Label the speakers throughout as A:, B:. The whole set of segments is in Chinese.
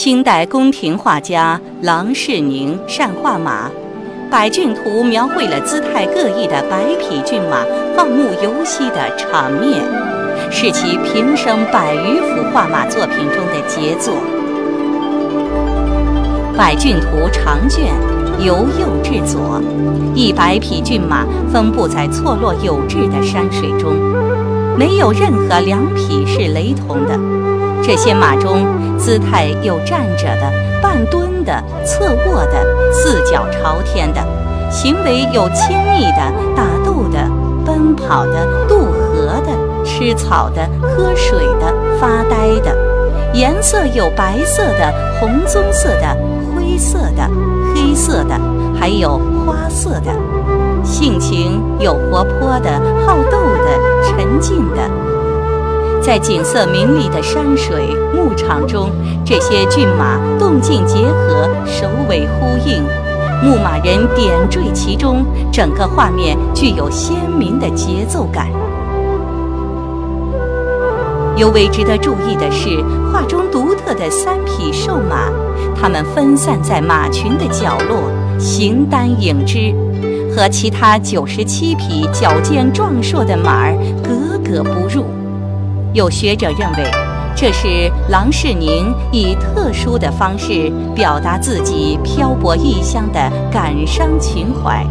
A: 清代宫廷画家郎世宁善画马，《百骏图》描绘了姿态各异的百匹骏马放牧游戏的场面，是其平生百余幅画马作品中的杰作。《百骏图》长卷，由右至左，一百匹骏马分布在错落有致的山水中，没有任何两匹是雷同的。这些马中，姿态有站着的、半蹲的、侧卧的、四脚朝天的；行为有亲昵的、打斗的、奔跑的、渡河的、吃草的、喝水的、发呆的；颜色有白色的、红棕色的、灰色的、黑色的，还有花色的；性情有活泼的、好斗的、沉静的。在景色明丽的山水牧场中，这些骏马动静结合，首尾呼应，牧马人点缀其中，整个画面具有鲜明的节奏感。尤为值得注意的是，画中独特的三匹瘦马，它们分散在马群的角落，形单影只，和其他九十七匹矫健壮硕的马儿格格不入。有学者认为，这是郎世宁以特殊的方式表达自己漂泊异乡的感伤情怀。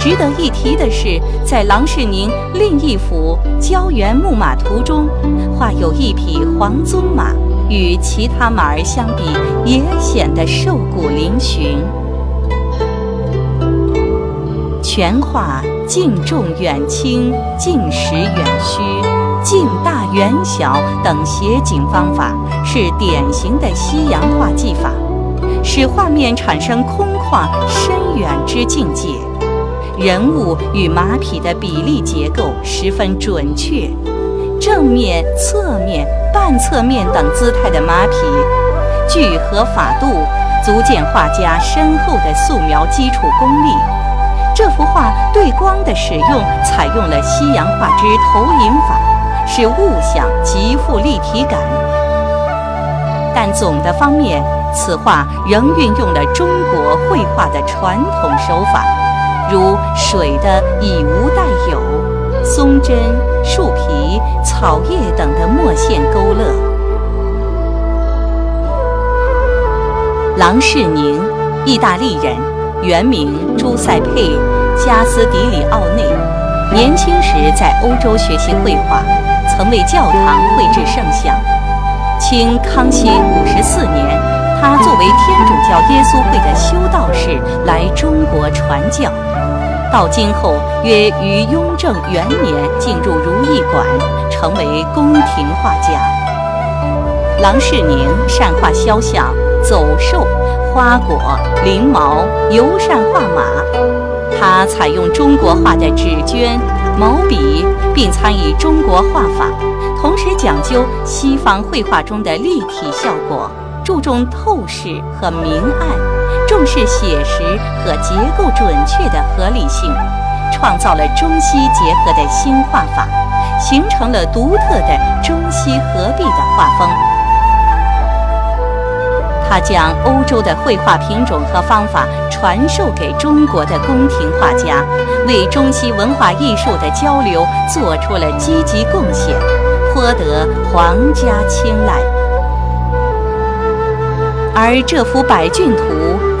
A: 值得一提的是，在郎世宁另一幅《胶原牧马图》中，画有一匹黄鬃马，与其他马儿相比，也显得瘦骨嶙峋。全画近重远轻，近实远虚。近大远小等写景方法是典型的西洋画技法，使画面产生空旷深远之境界。人物与马匹的比例结构十分准确，正面、侧面、半侧面等姿态的马匹，聚合法度，足见画家深厚的素描基础功力。这幅画对光的使用采用了西洋画之投影法。使物象极富立体感，但总的方面，此画仍运用了中国绘画的传统手法，如水的以无代有、松针、树皮、草叶等的墨线勾勒。郎世宁，意大利人，原名朱塞佩·加斯迪里奥内，年轻时在欧洲学习绘画。曾为教堂绘制圣像。清康熙五十四年，他作为天主教耶稣会的修道士来中国传教。到今后，约于雍正元年进入如意馆，成为宫廷画家。郎世宁善画肖像、走兽、花果、翎毛，尤善画马。他采用中国画的纸绢。毛笔，并参与中国画法，同时讲究西方绘画中的立体效果，注重透视和明暗，重视写实和结构准确的合理性，创造了中西结合的新画法，形成了独特的中西合璧的画风。他将欧洲的绘画品种和方法传授给中国的宫廷画家，为中西文化艺术的交流做出了积极贡献，颇得皇家青睐。而这幅《百骏图》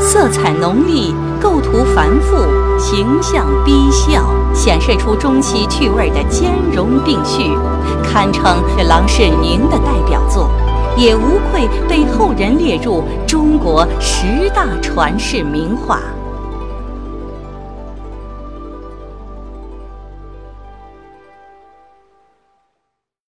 A: 色彩浓丽，构图繁复，形象逼笑，显示出中西趣味的兼容并蓄，堪称是郎世宁的代表作。也无愧被后人列入中国十大传世名画。